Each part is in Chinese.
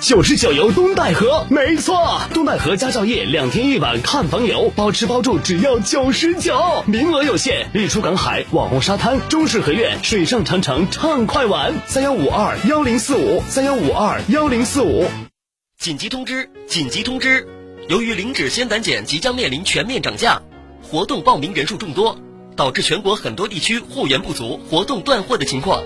九十九游东戴河，没错，东戴河家兆业两天一晚看房游，包吃包住只要九十九，名额有限。日出赶海、网红沙滩、中式合院、水上长城畅快玩，三幺五二幺零四五三幺五二幺零四五。紧急通知！紧急通知！由于磷脂鲜胆碱即将面临全面涨价，活动报名人数众多，导致全国很多地区货源不足、活动断货的情况。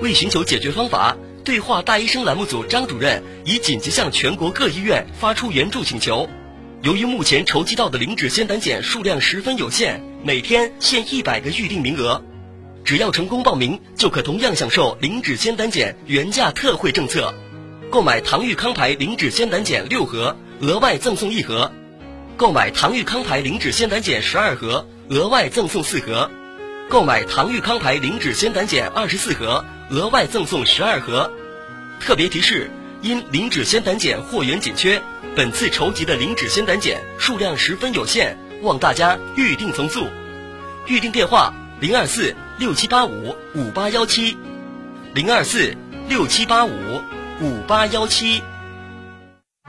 为寻求解决方法。对话大医生栏目组张主任已紧急向全国各医院发出援助请求。由于目前筹集到的磷脂酰胆碱数量十分有限，每天限一百个预定名额，只要成功报名，就可同样享受磷脂酰胆碱原价特惠政策。购买唐玉康牌磷脂酰胆碱六盒，额外赠送一盒；购买唐玉康牌磷脂酰胆碱十二盒，额外赠送四盒；购买唐玉康牌磷脂鲜胆碱二十四盒，额外赠送十二盒。特别提示：因磷脂鲜胆碱货源紧缺，本次筹集的磷脂鲜胆碱数量十分有限，望大家预定从速。预定电话：零二四六七八五五八幺七，零二四六七八五五八幺七。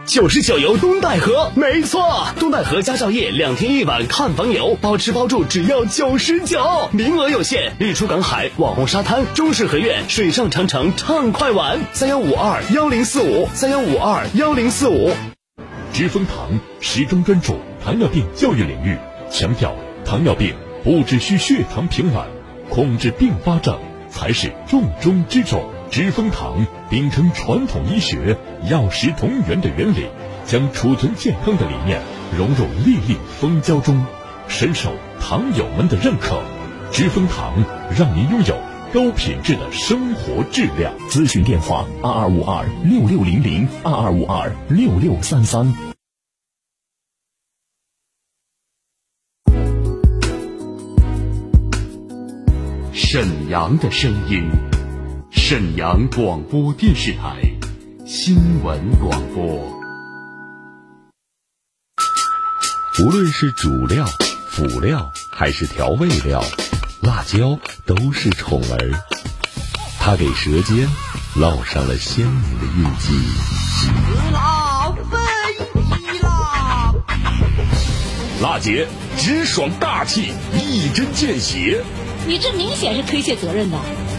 九十九游东戴河，没错，东戴河家兆业两天一晚看房游，包吃包住只要九十九，名额有限。日出赶海、网红沙滩、中式合院、水上长城畅快玩，三幺五二幺零四五三幺五二幺零四五。知蜂堂始终专注糖尿病教育领域，强调糖尿病不只需血糖平稳，控制并发症才是重中之重。知蜂堂秉承传统医学药食同源的原理，将储存健康的理念融入粒粒蜂胶中，深受糖友们的认可。知蜂堂让您拥有高品质的生活质量。咨询电话：二二五二六六零零二二五二六六三三。沈阳的声音。沈阳广播电视台新闻广播。无论是主料、辅料还是调味料，辣椒都是宠儿。它给舌尖烙上了鲜明的印记。吃辣飞起啦！辣姐直爽大气，一针见血。你这明显是推卸责任的。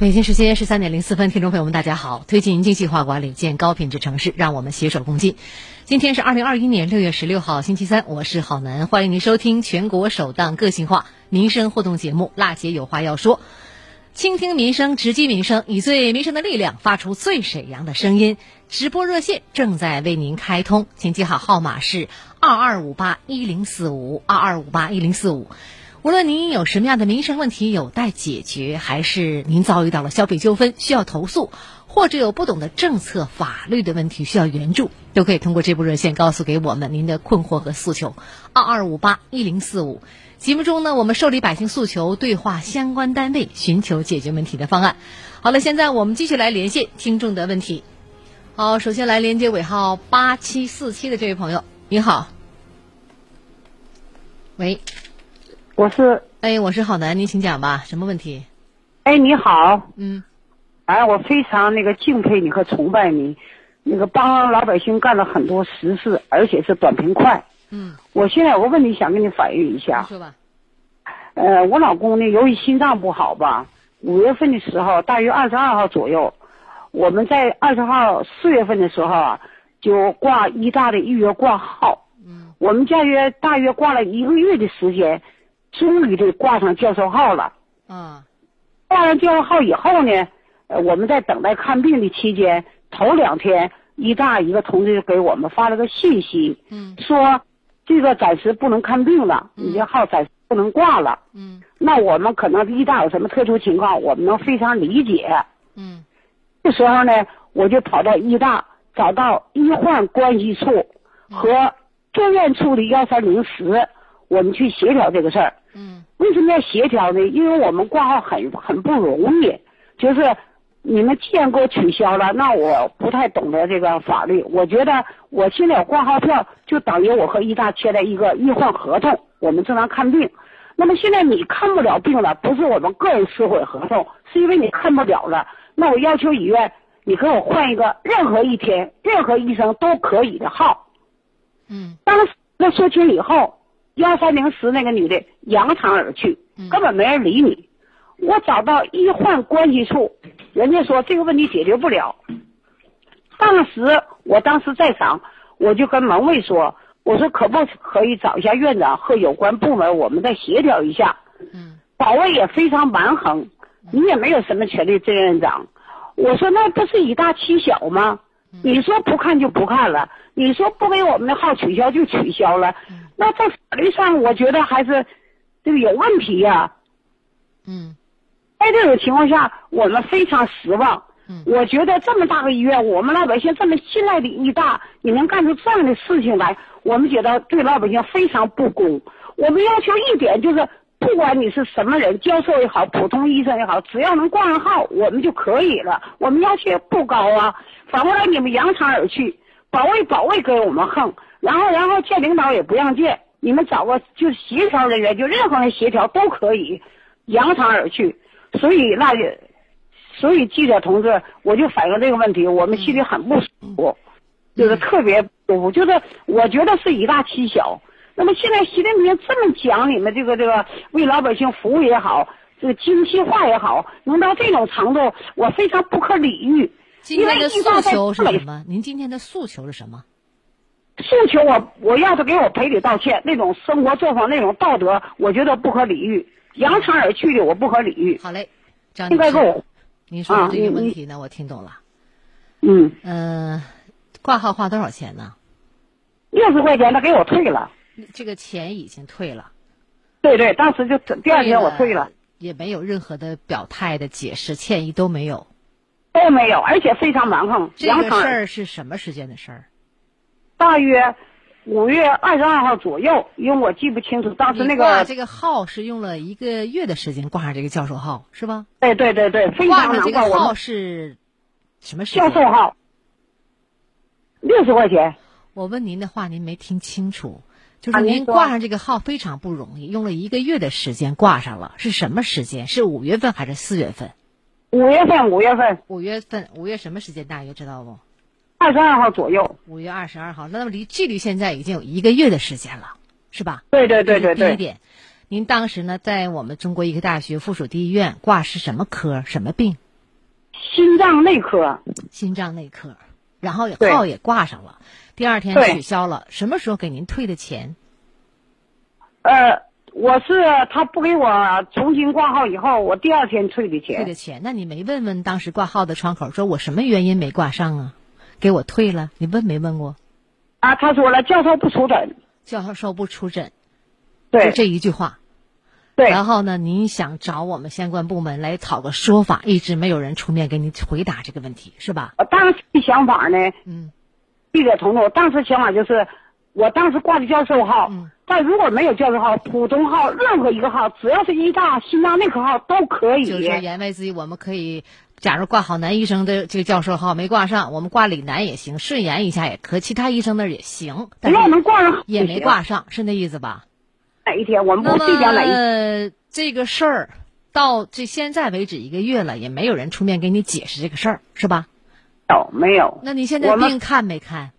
北京时间十三点零四分，听众朋友们，大家好！推进精细化管理，建高品质城市，让我们携手共进。今天是二零二一年六月十六号，星期三，我是郝楠，欢迎您收听全国首档个性化民生互动节目《辣姐有话要说》，倾听民生，直击民生，以最民生的力量，发出最沈阳的声音。直播热线正在为您开通，请记好号码是二二五八一零四五二二五八一零四五。无论您有什么样的民生问题有待解决，还是您遭遇到了消费纠纷需要投诉，或者有不懂的政策法律的问题需要援助，都可以通过这部热线告诉给我们您的困惑和诉求。二二五八一零四五。节目中呢，我们受理百姓诉求，对话相关单位，寻求解决问题的方案。好了，现在我们继续来连线听众的问题。好，首先来连接尾号八七四七的这位朋友，你好。喂，我是，哎，我是郝楠，您请讲吧，什么问题？哎，你好，嗯，哎，我非常那个敬佩你和崇拜你，那个帮老百姓干了很多实事，而且是短平快。嗯，我现在有个问题想跟你反映一下。说吧。呃，我老公呢，由于心脏不好吧，五月份的时候，大约二十二号左右，我们在二十号四月份的时候啊，就挂医大的预约挂号。嗯。我们大约大约挂了一个月的时间，终于就挂上教授号了。啊。挂上教授号以后呢，呃，我们在等待看病的期间，头两天医大一个同志给我们发了个信息，嗯，说这个暂时不能看病了，你这号暂时不能挂了。嗯。那我们可能医大有什么特殊情况，我们能非常理解。嗯。这时候呢，我就跑到医大，找到医患关系处和住院处的幺三零十，我们去协调这个事儿。嗯。为什么要协调呢？因为我们挂号很很不容易，就是你们既然给我取消了，那我不太懂得这个法律。我觉得我现在有挂号票，就等于我和医大签了一个医患合同，我们正常看病。那么现在你看不了病了，不是我们个人撕毁合同，是因为你看不了了。那我要求医院，你给我换一个任何一天、任何医生都可以的号。嗯。当时那说清以后，幺三零十那个女的扬长而去，根本没人理你。我找到医患关系处，人家说这个问题解决不了。当时我当时在场，我就跟门卫说：“我说可不可以找一下院长和有关部门，我们再协调一下。”嗯。保卫也非常蛮横，你也没有什么权利，郑院长。我说那不是以大欺小吗？你说不看就不看了，你说不给我们的号取消就取消了，那在法律上我觉得还是这个有问题呀、嗯。在这种情况下，我们非常失望。嗯。我觉得这么大个医院，我们老百姓这么信赖的医大，你能干出这样的事情来，我们觉得对老百姓非常不公。我们要求一点就是，不管你是什么人，教授也好，普通医生也好，只要能挂上号，我们就可以了。我们要求也不高啊。反过来你们扬长而去，保卫保卫给我们横，然后然后见领导也不让见，你们找个就是协调人员，就任何人协调都可以，扬长而去。所以那就，所以记者同志，我就反映这个问题，我们心里很不舒服，就是特别不舒服，就是我觉得是以大欺小。那么现在习近平这么讲你们这个这个为老百姓服务也好，这个精细化也好，能到这种程度，我非常不可理喻。今天的因为诉求是什么？您今天的诉求是什么？诉求我我要他给我赔礼道歉，那种生活作风那种道德，我觉得不可理喻，扬长而去的我不可理喻。好嘞，张女士应该给我，您说的这个问题呢，我听懂了。嗯，嗯，挂号花多少钱呢？六十块钱他给我退了。这个钱已经退了，对对，当时就第二天我退了，也没有任何的表态的解释，歉意都没有。都没有，而且非常蛮横。这个事儿是什么时间的事儿？大约五月二十二号左右，因为我记不清楚当时那个，你挂这个号是用了一个月的时间挂上这个教授号，是吧？对对对对，非挂上这常难过。我个号是什么时间？教授号六十块钱，我问您的话，您没听清楚。就是您挂上这个号非常不容易，用了一个月的时间挂上了，是什么时间？是五月份还是四月份？五月份五月份五月份，五月什么时间？大约知道不？二十二号左右。五月二十二号，那么离距离现在已经有一个月的时间了，是吧？对对对对对，第一点，您当时呢，在我们中国医科大学附属第一医院挂是什么科？什么病？心脏内科。心脏内科，然后也号也挂上了，第二天取消了。什么时候给您退的钱？呃，我是他不给我重新挂号以后，我第二天退的钱。退的钱？那你没问问当时挂号的窗口，说我什么原因没挂上啊？给我退了，你问没问过？啊，他说了，教授不出诊。教授不出诊，对就这一句话。对。然后呢，您想找我们相关部门来讨个说法，一直没有人出面给您回答这个问题，是吧？我当时的想法呢，嗯，记者同志，我当时想法就是，我当时挂的教授号，嗯但如果没有教授号，普通号任何一个号，只要是医大、心脏内科号都可以。就是言外之意，我们可以，假如挂好男医生的这个教授号没挂上，我们挂李楠也行，顺延一下也可，其他医生那儿也行，但只要能挂上也没挂上，是那意思吧？哪一天我们那不这边哪一么这个事儿到这现在为止一个月了，也没有人出面给你解释这个事儿，是吧？有没有？那你现在病看没看？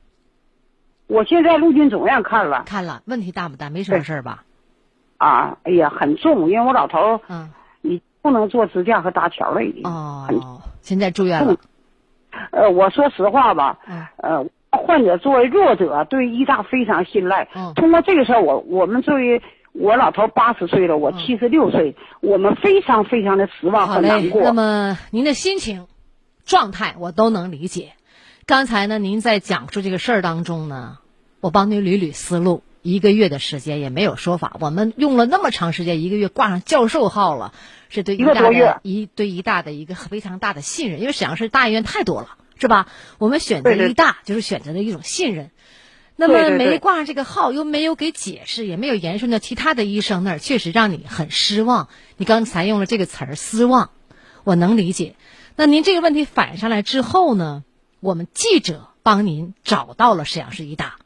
我现在陆军总院看了看了，问题大不大？没什么事儿吧？啊，哎呀，很重，因为我老头儿嗯，你不能做支架和搭桥了已经。哦，现在住院了。呃，我说实话吧，嗯呃，患者作为弱者，对医大非常信赖。嗯通过这个事儿，我我们作为我老头八十岁了，我七十六岁，我们非常非常的失望和难过。那么您的心情、状态我都能理解。刚才呢，您在讲述这个事儿当中呢，我帮您捋捋思路。一个月的时间也没有说法，我们用了那么长时间，一个月挂上教授号了，是对医一大的一对医大的一个非常大的信任，因为沈阳市大医院太多了，是吧？我们选择对对医大就是选择的一种信任。那么没挂上这个号，又没有给解释，也没有延伸到其他的医生那儿，确实让你很失望。你刚才用了这个词儿“失望”，我能理解。那您这个问题反映上来之后呢，我们记者帮您找到了沈阳市医大，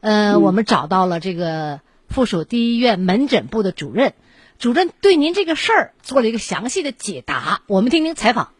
呃，我们找到了这个附属第一医院门诊部的主任，主任对您这个事儿做了一个详细的解答，我们听听采访。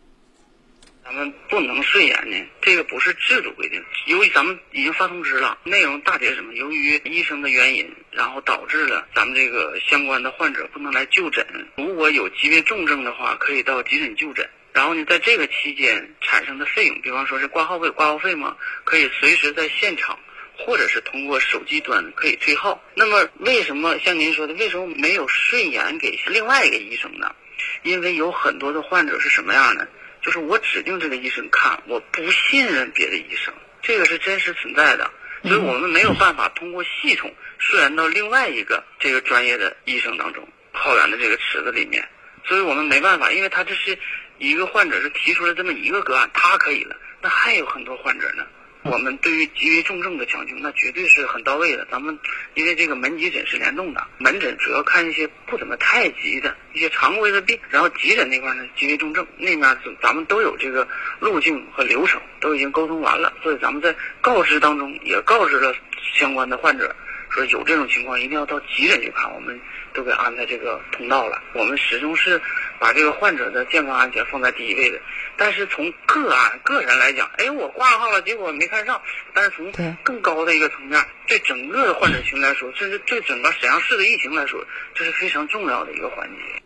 咱们不能顺延呢，这个不是制度规定。由于咱们已经发通知了，内容大体是什么？由于医生的原因，然后导致了咱们这个相关的患者不能来就诊。如果有疾病重症的话，可以到急诊就诊。然后呢，在这个期间产生的费用，比方说是挂号费，挂号费嘛？可以随时在现场，或者是通过手机端可以退号。那么为什么像您说的，为什么没有顺延给另外一个医生呢？因为有很多的患者是什么样呢？就是我指定这个医生看，我不信任别的医生，这个是真实存在的，所以我们没有办法通过系统顺延到另外一个这个专业的医生当中号源的这个池子里面，所以我们没办法，因为他这是一个患者是提出了这么一个个案，他可以了，那还有很多患者呢。我们对于急危重症的抢救，那绝对是很到位的。咱们因为这个门急诊是联动的，门诊主要看一些不怎么太急的一些常规的病，然后急诊那块呢急危重症，那面咱们都有这个路径和流程，都已经沟通完了。所以咱们在告知当中也告知了相关的患者，说有这种情况一定要到急诊去看，我们都给安排这个通道了。我们始终是把这个患者的健康安全放在第一位的。但是从个案个人来讲，哎，我挂号了，结果没看上。但是从更高的一个层面，对整个的患者群来说，甚至对整个沈阳市的疫情来说，这是非常重要的一个环节。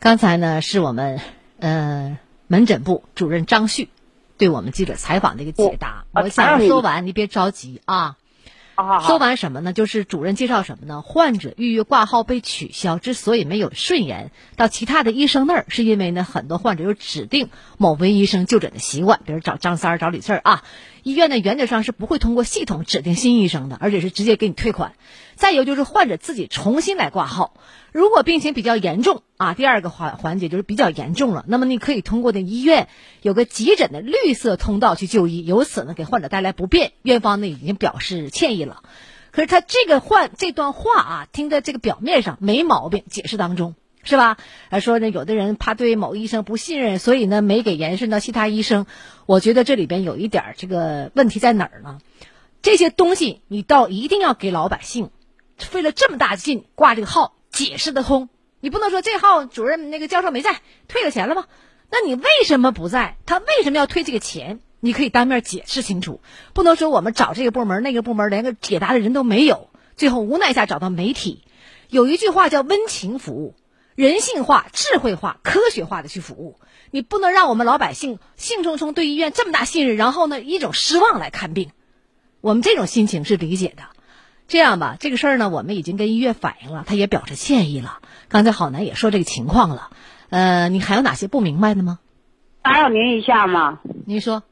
刚才呢，是我们呃门诊部主任张旭对我们记者采访的一个解答。我我想说完，你别着急啊。说完什么呢？就是主任介绍什么呢？患者预约挂号被取消，之所以没有顺延到其他的医生那儿，是因为呢，很多患者有指定某位医生就诊的习惯，比如找张三儿、找李四儿啊。医院呢，原则上是不会通过系统指定新医生的，而且是直接给你退款。再有就是患者自己重新来挂号，如果病情比较严重啊，第二个环环节就是比较严重了，那么你可以通过的医院有个急诊的绿色通道去就医，由此呢给患者带来不便，院方呢已经表示歉意了。可是他这个患这段话啊，听在这个表面上没毛病，解释当中是吧？还说呢，有的人怕对某医生不信任，所以呢没给延伸到其他医生。我觉得这里边有一点这个问题在哪儿呢？这些东西你倒一定要给老百姓，费了这么大劲挂这个号，解释得通。你不能说这号主任那个教授没在，退了钱了吗？那你为什么不在？他为什么要退这个钱？你可以当面解释清楚，不能说我们找这个部门那个部门连个解答的人都没有，最后无奈下找到媒体。有一句话叫温情服务，人性化、智慧化、科学化的去服务。你不能让我们老百姓兴冲冲对医院这么大信任，然后呢一种失望来看病。我们这种心情是理解的。这样吧，这个事儿呢，我们已经跟医院反映了，他也表示歉意了。刚才郝楠也说这个情况了，呃，你还有哪些不明白的吗？打扰您一下吗？您说。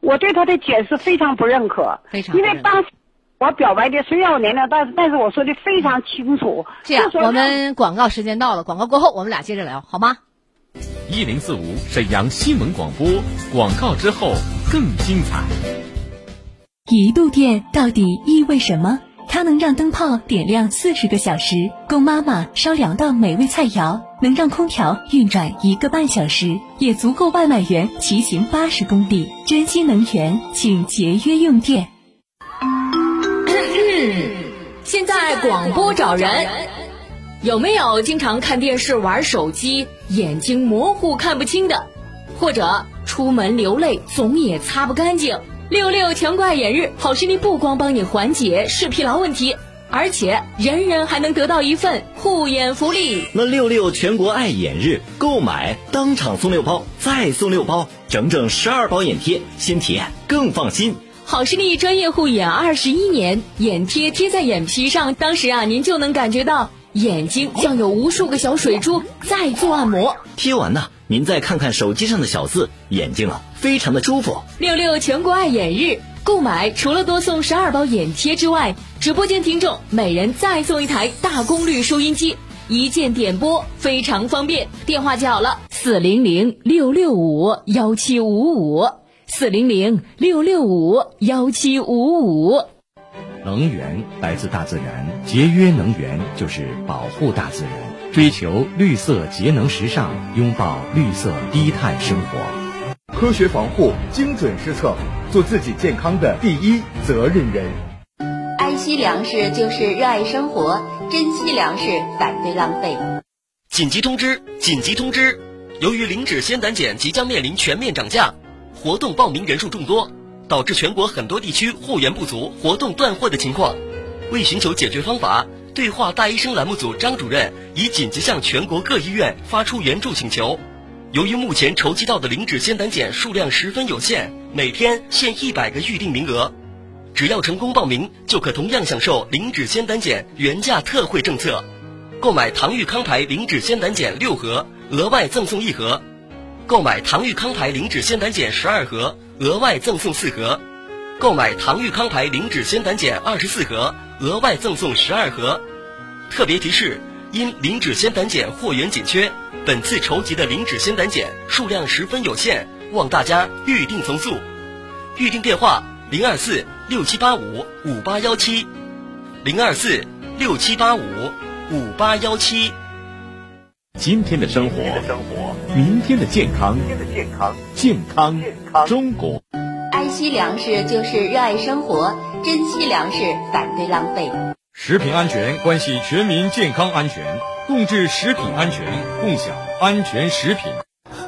我对他的解释非常不认可，非常因为当时我表白的虽然我年龄大，但是我说的非常清楚。这样，我们广告时间到了，广告过后我们俩接着聊，好吗？一零四五沈阳新闻广播，广告之后更精彩。一度电到底意味什么？它能让灯泡点亮四十个小时，供妈妈烧两道美味菜肴；能让空调运转一个半小时，也足够外卖员骑行八十公里。珍惜能源，请节约用电。现在广播找人，有没有经常看电视、玩手机，眼睛模糊看不清的，或者出门流泪总也擦不干净？六六全国爱眼日，好视力不光帮你缓解视疲劳问题，而且人人还能得到一份护眼福利。那六六全国爱眼日购买当场送六包，再送六包，整整十二包眼贴，新体验更放心。好视力专业护眼二十一年，眼贴贴在眼皮上，当时啊，您就能感觉到眼睛像有无数个小水珠在做按摩。贴完呢，您再看看手机上的小字，眼睛啊，非常的舒服。六六全国爱眼日购买，除了多送十二包眼贴之外，直播间听众每人再送一台大功率收音机，一键点播，非常方便。电话记好了：四零零六六五幺七五五。四零零六六五幺七五五。能源来自大自然，节约能源就是保护大自然，追求绿色节能时尚，拥抱绿色低碳生活。科学防护，精准施策，做自己健康的第一责任人。爱惜粮食就是热爱生活，珍惜粮食，反对浪费。紧急通知！紧急通知！由于磷脂鲜胆碱即将面临全面涨价。活动报名人数众多，导致全国很多地区货源不足、活动断货的情况。为寻求解决方法，对话大医生栏目组张主任已紧急向全国各医院发出援助请求。由于目前筹集到的磷脂酰胆碱数量十分有限，每天限一百个预定名额，只要成功报名，就可同样享受磷脂酰胆碱原价特惠政策。购买唐玉康牌磷脂酰胆碱六盒，额外赠送一盒。购买唐玉康牌磷脂酰胆碱十二盒，额外赠送四盒；购买唐玉康牌磷脂鲜胆碱二十四盒，额外赠送十二盒。特别提示：因磷脂鲜胆碱货源紧缺，本次筹集的磷脂鲜胆碱数量十分有限，望大家预定从速。预定电话：零二四六七八五五八幺七，零二四六七八五五八幺七。今天的生活，明天的健康，健康中国。惜粮食就是热爱生活，珍惜粮食，反对浪费。食品安全关系全民健康安全，共治食品安全，共享安全食品。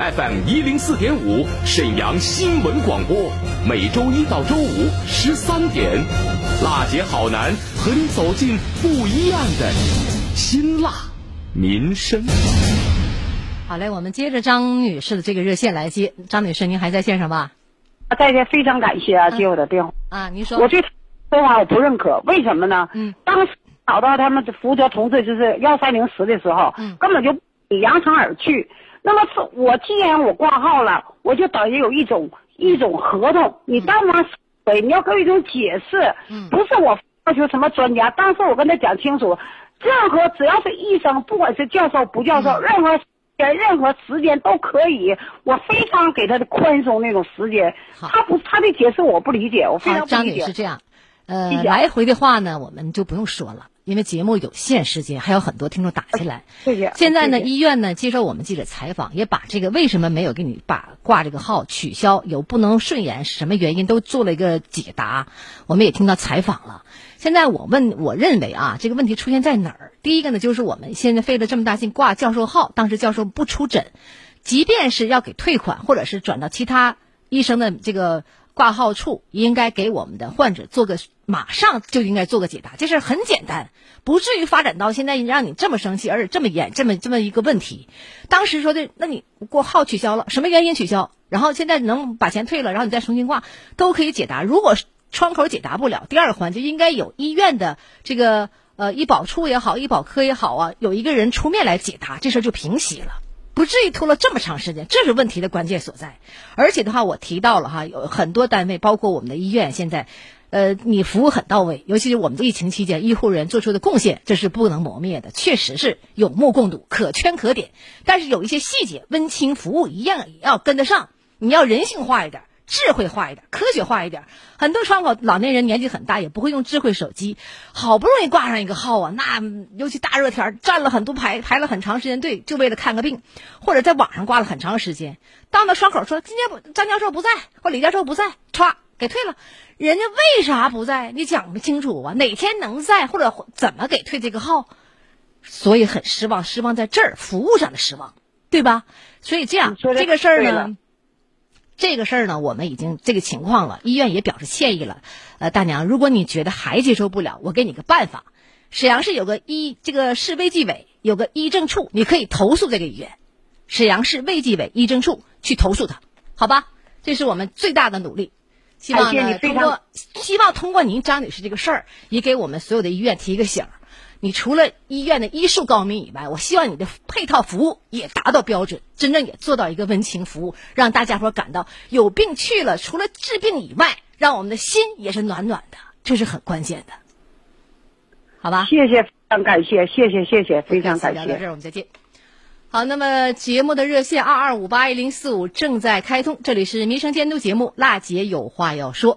FM 一零四点五，沈阳新闻广播，每周一到周五十三点，辣姐好男和你走进不一样的辛辣民生。好嘞，我们接着张女士的这个热线来接。张女士，您还在线上吧？在线，非常感谢啊，接我的电话啊。您说，我对说法我不认可，为什么呢？嗯，当时找到他们福德同志就是幺三零十的时候，嗯，根本就扬长而去。那么是我既然我挂号了，我就等于有一种一种合同，你当然对，你要给我一种解释，不是我要求什么专家，当时我跟他讲清楚，任何只要是医生，不管是教授不教授，任何间任何时间都可以，我非常给他的宽松那种时间，他不他的解释我不理解，我非常不理解。张女士这样。呃，来回的话呢，我们就不用说了，因为节目有限时间，还有很多听众打进来。谢谢。现在呢，医院呢接受我们记者采访，也把这个为什么没有给你把挂这个号取消，有不能顺延是什么原因，都做了一个解答。我们也听到采访了。现在我问，我认为啊，这个问题出现在哪儿？第一个呢，就是我们现在费了这么大劲挂教授号，当时教授不出诊，即便是要给退款，或者是转到其他医生的这个挂号处，应该给我们的患者做个马上就应该做个解答，这事儿很简单，不至于发展到现在让你这么生气，而且这么严这么这么一个问题。当时说的，那你挂号取消了，什么原因取消？然后现在能把钱退了，然后你再重新挂，都可以解答。如果窗口解答不了，第二环节应该有医院的这个呃医保处也好，医保科也好啊，有一个人出面来解答，这事儿就平息了。不至于拖了这么长时间，这是问题的关键所在。而且的话，我提到了哈，有很多单位，包括我们的医院，现在，呃，你服务很到位，尤其是我们疫情期间医护人员做出的贡献，这是不能磨灭的，确实是有目共睹，可圈可点。但是有一些细节，温情服务一样也要跟得上，你要人性化一点。智慧化一点，科学化一点。很多窗口老年人年纪很大，也不会用智慧手机，好不容易挂上一个号啊，那尤其大热天站了很多排，排了很长时间队，就为了看个病，或者在网上挂了很长时间，到那窗口说今天不张教授不在，或李教授不在，歘给退了。人家为啥不在？你讲不清楚啊，哪天能在，或者怎么给退这个号？所以很失望，失望在这儿，服务上的失望，对吧？所以这样这个事儿呢。这个事儿呢，我们已经这个情况了，医院也表示歉意了。呃，大娘，如果你觉得还接受不了，我给你个办法，沈阳市有个医这个市卫计委有个医政处，你可以投诉这个医院，沈阳市卫计委医政处去投诉他，好吧？这是我们最大的努力，希望呢通过希望通过您张女士这个事儿，也给我们所有的医院提一个醒儿。你除了医院的医术高明以外，我希望你的配套服务也达到标准，真正也做到一个温情服务，让大家伙感到有病去了，除了治病以外，让我们的心也是暖暖的，这是很关键的，好吧？谢谢，非常感谢，谢谢，谢谢，非常感谢。聊到这儿，我们再见。好，那么节目的热线二二五八一零四五正在开通，这里是民生监督节目《辣姐有话要说》。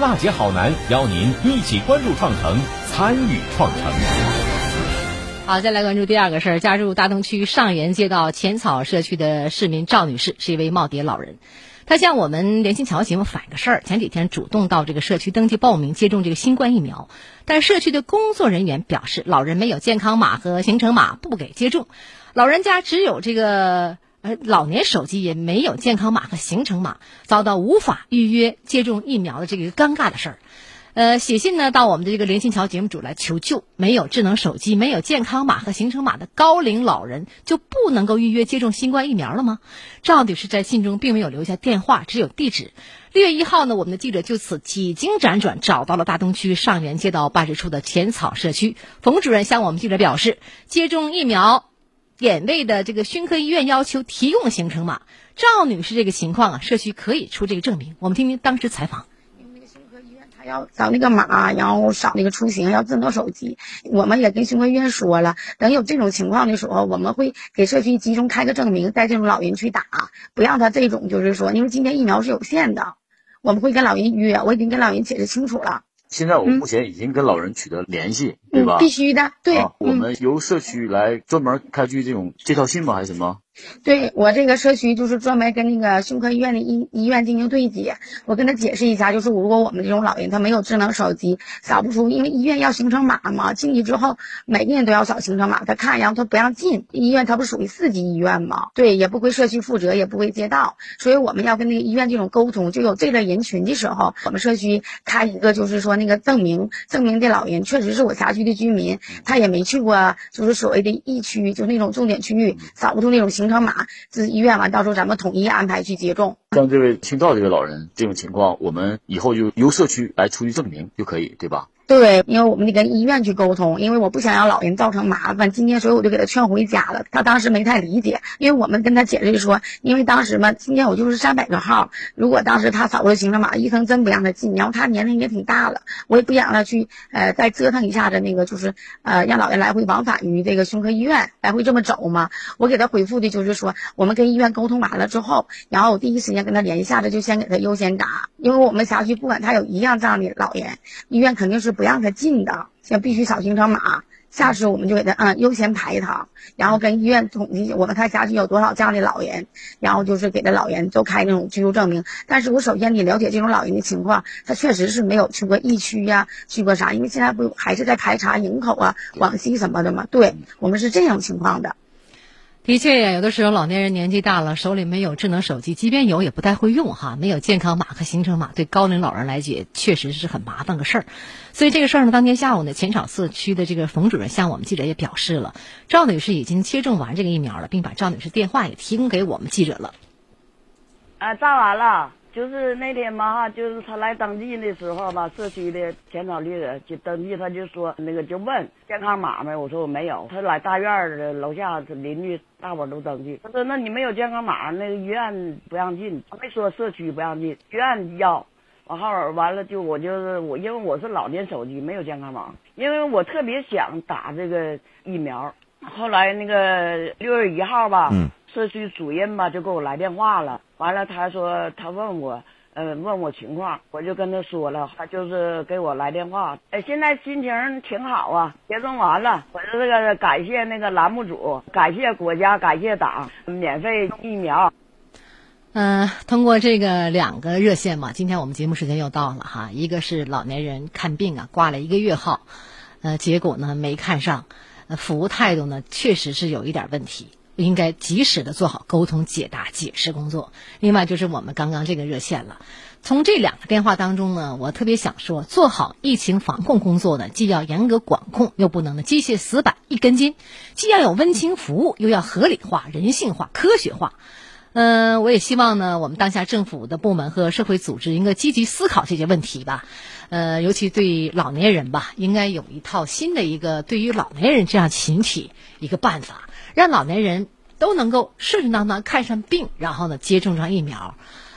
辣姐好男邀您一起关注创城，参与创城。好，再来关注第二个事儿。家住大东区上元街道浅草社区的市民赵女士是一位耄耋老人，她向我们联新桥节目反映个事儿：前几天主动到这个社区登记报名接种这个新冠疫苗，但社区的工作人员表示，老人没有健康码和行程码，不给接种。老人家只有这个。而老年手机也没有健康码和行程码，遭到无法预约接种疫苗的这个尴尬的事儿。呃，写信呢到我们的这个连心桥节目组来求救。没有智能手机、没有健康码和行程码的高龄老人就不能够预约接种新冠疫苗了吗？赵女士在信中并没有留下电话，只有地址。六月一号呢，我们的记者就此几经辗转找到了大东区上元街道办事处的浅草社区，冯主任向我们记者表示，接种疫苗。点位的这个胸科医院要求提供行程码，赵女士这个情况啊，社区可以出这个证明。我们听听当时采访。因为那个胸科医院他要扫那个码，然后扫那个出行要智能手机。我们也跟胸科医院说了，等有这种情况的时候，我们会给社区集中开个证明，带这种老人去打，不让他这种就是说，因为今天疫苗是有限的，我们会跟老人约，我已经跟老人解释清楚了。现在我们目前已经跟老人取得联系，对吧？必须的，对。我们由社区来专门开具这种介绍信吗？还是什么？对我这个社区就是专门跟那个胸科医院的医医院进行对接，我跟他解释一下，就是如果我们这种老人他没有智能手机扫不出，因为医院要行程码嘛，进去之后每个人都要扫行程码，他看然后他不让进。医院它不属于四级医院嘛，对，也不归社区负责，也不归街道，所以我们要跟那个医院这种沟通，就有这类人群的时候，我们社区开一个就是说那个证明，证明这老人确实是我辖区。区的居民，他也没去过，就是所谓的疫区，就那种重点区域，扫不出那种行程码，这医院完到时候咱们统一安排去接种。像这位听到这位老人这种情况，我们以后就由社区来出具证明就可以，对吧？对，因为我们得跟医院去沟通，因为我不想让老人造成麻烦。今天所以我就给他劝回家了。他当时没太理解，因为我们跟他解释说，因为当时嘛，今天我就是三百个号，如果当时他扫了行程码，医生真不让他进。然后他年龄也挺大了，我也不想让他去呃再折腾一下子那个就是呃让老人来回往返于这个胸科医院来回这么走嘛。我给他回复的就是说，我们跟医院沟通完了之后，然后我第一时间跟他联系下子，就先给他优先打，因为我们辖区不管他有一样这样的老人，医院肯定是。不让他进的，先必须扫行程码。下次我们就给他嗯优先排一趟，然后跟医院统计我们看辖区有多少这样的老人，然后就是给他老人都开那种居住证明。但是我首先得了解这种老人的情况，他确实是没有去过疫区呀，去过啥？因为现在不还是在排查营口啊、广西什么的吗？对我们是这种情况的。的确呀，有的时候老年人年纪大了，手里没有智能手机，即便有也不太会用哈。没有健康码和行程码，对高龄老人来讲确实是很麻烦个事儿。所以这个事儿呢，当天下午呢，前场社区的这个冯主任向我们记者也表示了，赵女士已经接种完这个疫苗了，并把赵女士电话也提供给我们记者了。啊，扎完了。就是那天嘛哈，就是他来登记的时候吧，社区的前草绿的就登记，他就说那个就问健康码没？我说我没有。他来大院的楼下邻居大伙都登记。他说那你没有健康码，那个医院不让进。他没说社区不让进，医院要。完后完了就我就是我，因为我是老年手机没有健康码，因为我特别想打这个疫苗。后来那个六月一号吧。社区主任吧就给我来电话了，完了他说他问我，呃问我情况，我就跟他说了，他就是给我来电话，哎现在心情挺好啊，接种完了，我说这个感谢那个栏目组，感谢国家，感谢党，免费疫苗。嗯，通过这个两个热线嘛，今天我们节目时间又到了哈，一个是老年人看病啊挂了一个月号，呃结果呢没看上，服务态度呢确实是有一点问题。应该及时的做好沟通、解答、解释工作。另外就是我们刚刚这个热线了。从这两个电话当中呢，我特别想说，做好疫情防控工作呢，既要严格管控，又不能呢机械死板一根筋；既要有温情服务，又要合理化、人性化、科学化。嗯，我也希望呢，我们当下政府的部门和社会组织应该积极思考这些问题吧。呃，尤其对老年人吧，应该有一套新的一个对于老年人这样群体一个办法。让老年人都能够顺顺当当看上病，然后呢接种上疫苗。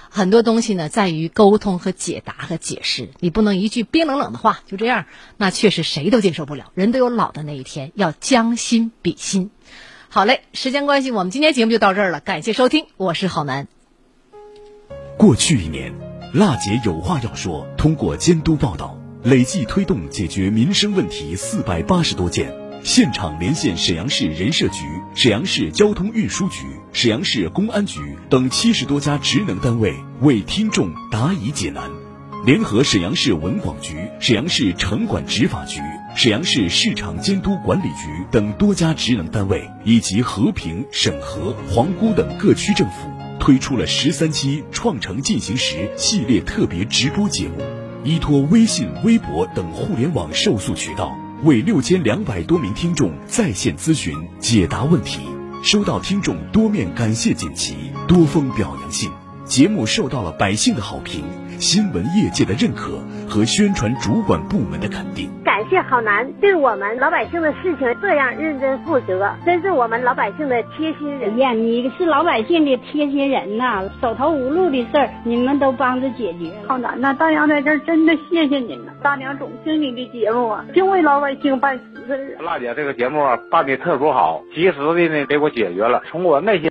很多东西呢在于沟通和解答和解释，你不能一句冰冷冷的话就这样，那确实谁都接受不了。人都有老的那一天，要将心比心。好嘞，时间关系，我们今天节目就到这儿了，感谢收听，我是郝楠。过去一年，辣姐有话要说，通过监督报道，累计推动解决民生问题四百八十多件。现场连线沈阳市人社局、沈阳市交通运输局、沈阳市公安局等七十多家职能单位，为听众答疑解难。联合沈阳市文广局、沈阳市城管执法局、沈阳市市场监督管理局等多家职能单位，以及和平、沈河、皇姑等各区政府，推出了十三期“创城进行时”系列特别直播节目，依托微信、微博等互联网受诉渠道。为六千两百多名听众在线咨询解答问题，收到听众多面感谢锦旗、多封表扬信，节目受到了百姓的好评、新闻业界的认可和宣传主管部门的肯定。感谢郝楠对我们老百姓的事情这样认真负责，真是我们老百姓的贴心人。呀，你是老百姓的贴心人呐，手头无路的事儿你们都帮着解决。郝楠呐，大娘在这儿真的谢谢您了。大娘总听你的节目啊，就为老百姓办实事。辣姐这个节目办的特殊好，及时的呢给我解决了，从我内心。